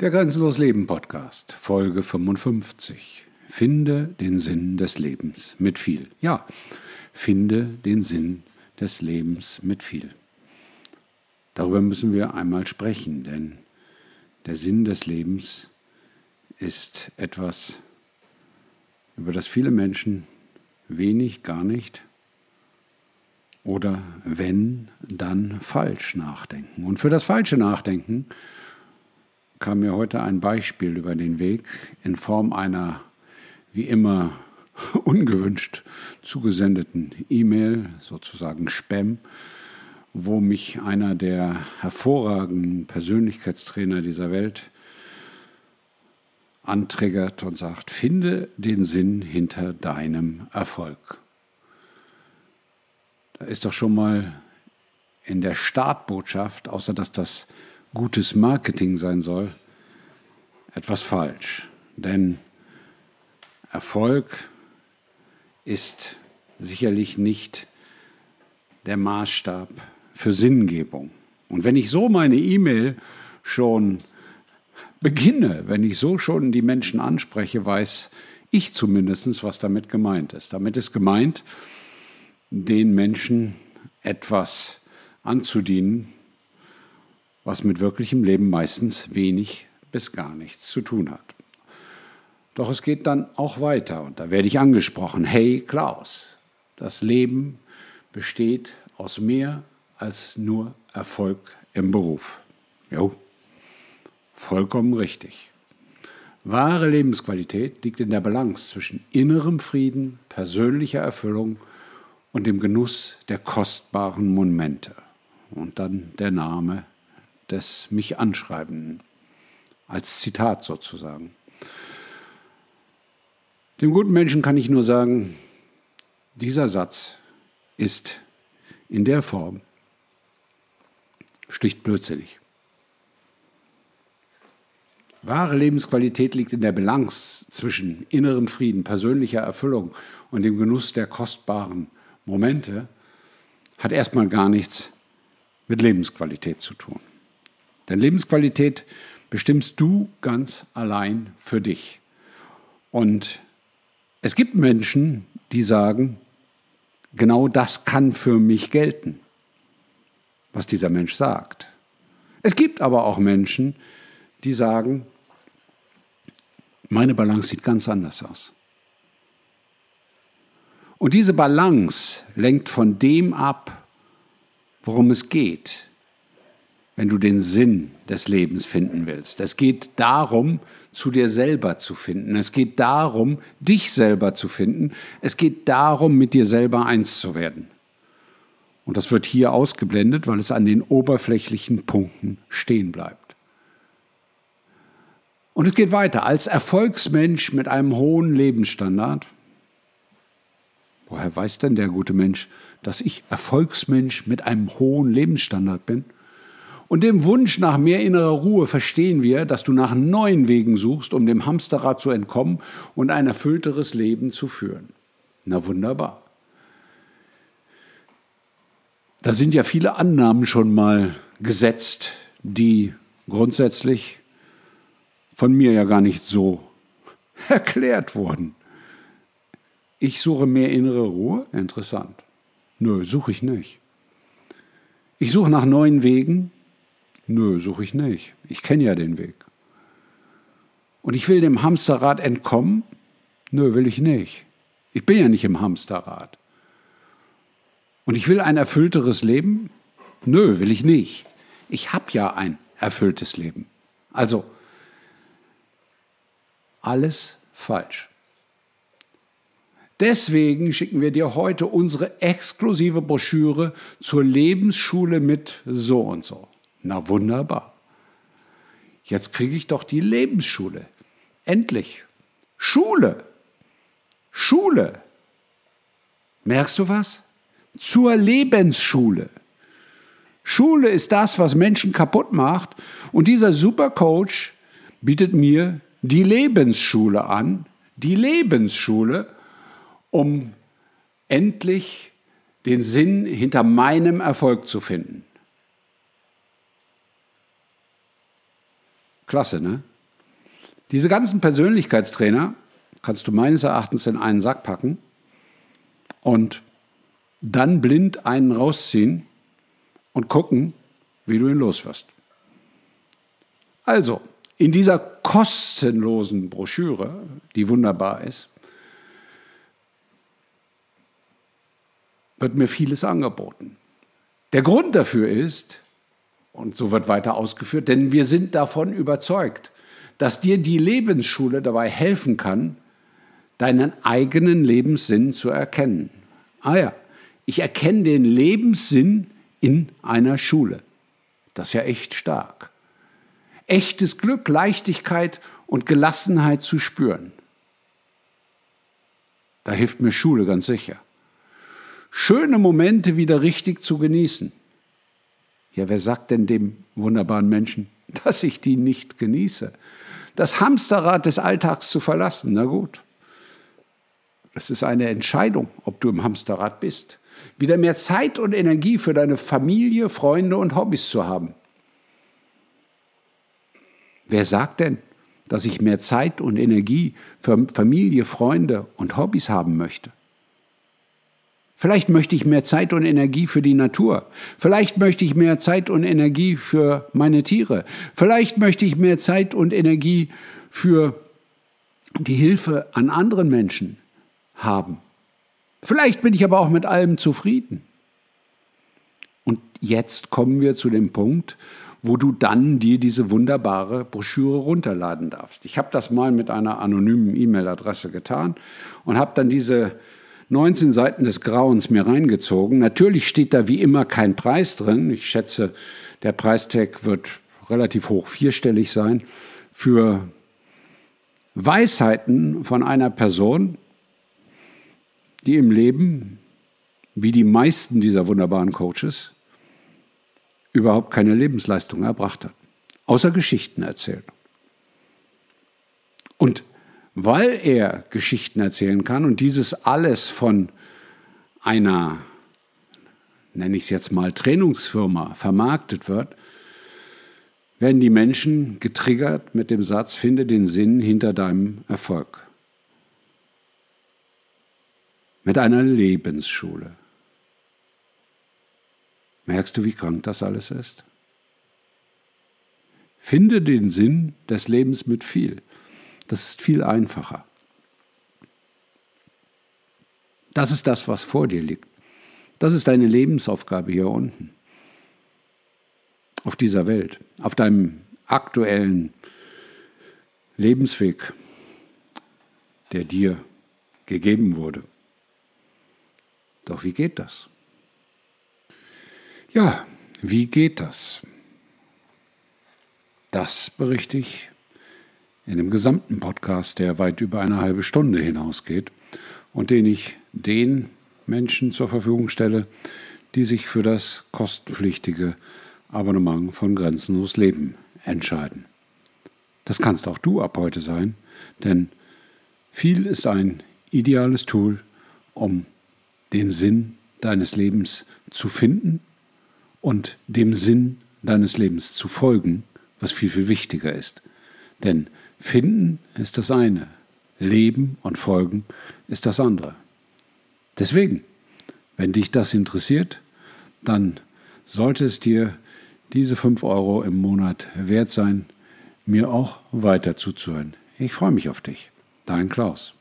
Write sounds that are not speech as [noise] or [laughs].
Der Grenzenlos Leben Podcast, Folge 55. Finde den Sinn des Lebens mit viel. Ja, finde den Sinn des Lebens mit viel. Darüber müssen wir einmal sprechen, denn der Sinn des Lebens ist etwas, über das viele Menschen wenig, gar nicht oder wenn, dann falsch nachdenken. Und für das falsche Nachdenken kam mir heute ein Beispiel über den Weg in Form einer wie immer [laughs] ungewünscht zugesendeten E-Mail, sozusagen Spam, wo mich einer der hervorragenden Persönlichkeitstrainer dieser Welt antriggert und sagt, finde den Sinn hinter deinem Erfolg. Da ist doch schon mal in der Startbotschaft, außer dass das gutes Marketing sein soll, etwas falsch. Denn Erfolg ist sicherlich nicht der Maßstab für Sinngebung. Und wenn ich so meine E-Mail schon beginne, wenn ich so schon die Menschen anspreche, weiß ich zumindest, was damit gemeint ist. Damit ist gemeint, den Menschen etwas anzudienen, was mit wirklichem Leben meistens wenig bis gar nichts zu tun hat. Doch es geht dann auch weiter und da werde ich angesprochen. Hey Klaus, das Leben besteht aus mehr als nur Erfolg im Beruf. Jo, vollkommen richtig. Wahre Lebensqualität liegt in der Balance zwischen innerem Frieden, persönlicher Erfüllung und dem Genuss der kostbaren Momente. Und dann der Name des mich Anschreibenden, als Zitat sozusagen. Dem guten Menschen kann ich nur sagen, dieser Satz ist in der Form schlicht blödsinnig. Wahre Lebensqualität liegt in der Balance zwischen innerem Frieden, persönlicher Erfüllung und dem Genuss der kostbaren Momente, hat erstmal gar nichts mit Lebensqualität zu tun. Denn Lebensqualität bestimmst du ganz allein für dich. Und es gibt Menschen, die sagen, genau das kann für mich gelten, was dieser Mensch sagt. Es gibt aber auch Menschen, die sagen, meine Balance sieht ganz anders aus. Und diese Balance lenkt von dem ab, worum es geht, wenn du den Sinn des Lebens finden willst. Es geht darum, zu dir selber zu finden. Es geht darum, dich selber zu finden. Es geht darum, mit dir selber eins zu werden. Und das wird hier ausgeblendet, weil es an den oberflächlichen Punkten stehen bleibt. Und es geht weiter. Als Erfolgsmensch mit einem hohen Lebensstandard, woher weiß denn der gute Mensch, dass ich Erfolgsmensch mit einem hohen Lebensstandard bin? Und dem Wunsch nach mehr innerer Ruhe verstehen wir, dass du nach neuen Wegen suchst, um dem Hamsterrad zu entkommen und ein erfüllteres Leben zu führen. Na wunderbar. Da sind ja viele Annahmen schon mal gesetzt, die grundsätzlich von mir ja gar nicht so [laughs] erklärt wurden. Ich suche mehr innere Ruhe? Interessant. Nö, suche ich nicht. Ich suche nach neuen Wegen? Nö, suche ich nicht. Ich kenne ja den Weg. Und ich will dem Hamsterrad entkommen? Nö, will ich nicht. Ich bin ja nicht im Hamsterrad. Und ich will ein erfüllteres Leben? Nö, will ich nicht. Ich habe ja ein erfülltes Leben. Also, alles falsch. Deswegen schicken wir dir heute unsere exklusive Broschüre zur Lebensschule mit so und so. Na wunderbar. Jetzt kriege ich doch die Lebensschule. Endlich. Schule. Schule. Merkst du was? Zur Lebensschule. Schule ist das, was Menschen kaputt macht. Und dieser Supercoach bietet mir die Lebensschule an. Die Lebensschule, um endlich den Sinn hinter meinem Erfolg zu finden. Klasse, ne? Diese ganzen Persönlichkeitstrainer kannst du meines Erachtens in einen Sack packen und dann blind einen rausziehen und gucken, wie du ihn loswirst. Also, in dieser kostenlosen Broschüre, die wunderbar ist, wird mir vieles angeboten. Der Grund dafür ist, und so wird weiter ausgeführt, denn wir sind davon überzeugt, dass dir die Lebensschule dabei helfen kann, deinen eigenen Lebenssinn zu erkennen. Ah ja, ich erkenne den Lebenssinn in einer Schule. Das ist ja echt stark. Echtes Glück, Leichtigkeit und Gelassenheit zu spüren. Da hilft mir Schule ganz sicher. Schöne Momente wieder richtig zu genießen. Ja, wer sagt denn dem wunderbaren Menschen, [laughs] dass ich die nicht genieße? Das Hamsterrad des Alltags zu verlassen, na gut. Es ist eine Entscheidung, ob du im Hamsterrad bist. Wieder mehr Zeit und Energie für deine Familie, Freunde und Hobbys zu haben. Wer sagt denn, dass ich mehr Zeit und Energie für Familie, Freunde und Hobbys haben möchte? Vielleicht möchte ich mehr Zeit und Energie für die Natur. Vielleicht möchte ich mehr Zeit und Energie für meine Tiere. Vielleicht möchte ich mehr Zeit und Energie für die Hilfe an anderen Menschen haben. Vielleicht bin ich aber auch mit allem zufrieden. Und jetzt kommen wir zu dem Punkt, wo du dann dir diese wunderbare Broschüre runterladen darfst. Ich habe das mal mit einer anonymen E-Mail-Adresse getan und habe dann diese 19 Seiten des Grauens mir reingezogen. Natürlich steht da wie immer kein Preis drin. Ich schätze, der Preistag wird relativ hoch vierstellig sein für Weisheiten von einer Person, die im Leben, wie die meisten dieser wunderbaren Coaches, überhaupt keine Lebensleistung erbracht hat, außer Geschichten erzählt. Und weil er Geschichten erzählen kann und dieses alles von einer, nenne ich es jetzt mal, Trainingsfirma vermarktet wird, werden die Menschen getriggert mit dem Satz, finde den Sinn hinter deinem Erfolg. Mit einer Lebensschule. Merkst du, wie krank das alles ist? Finde den Sinn des Lebens mit viel. Das ist viel einfacher. Das ist das, was vor dir liegt. Das ist deine Lebensaufgabe hier unten. Auf dieser Welt, auf deinem aktuellen Lebensweg, der dir gegeben wurde. Doch wie geht das? Ja, wie geht das? Das berichte ich in dem gesamten Podcast, der weit über eine halbe Stunde hinausgeht und den ich den Menschen zur Verfügung stelle, die sich für das kostenpflichtige Abonnement von Grenzenlos Leben entscheiden. Das kannst auch du ab heute sein, denn viel ist ein ideales Tool, um den Sinn deines Lebens zu finden und dem Sinn deines Lebens zu folgen, was viel, viel wichtiger ist. Denn Finden ist das eine, Leben und Folgen ist das andere. Deswegen, wenn dich das interessiert, dann sollte es dir diese 5 Euro im Monat wert sein, mir auch weiter zuzuhören. Ich freue mich auf dich. Dein Klaus.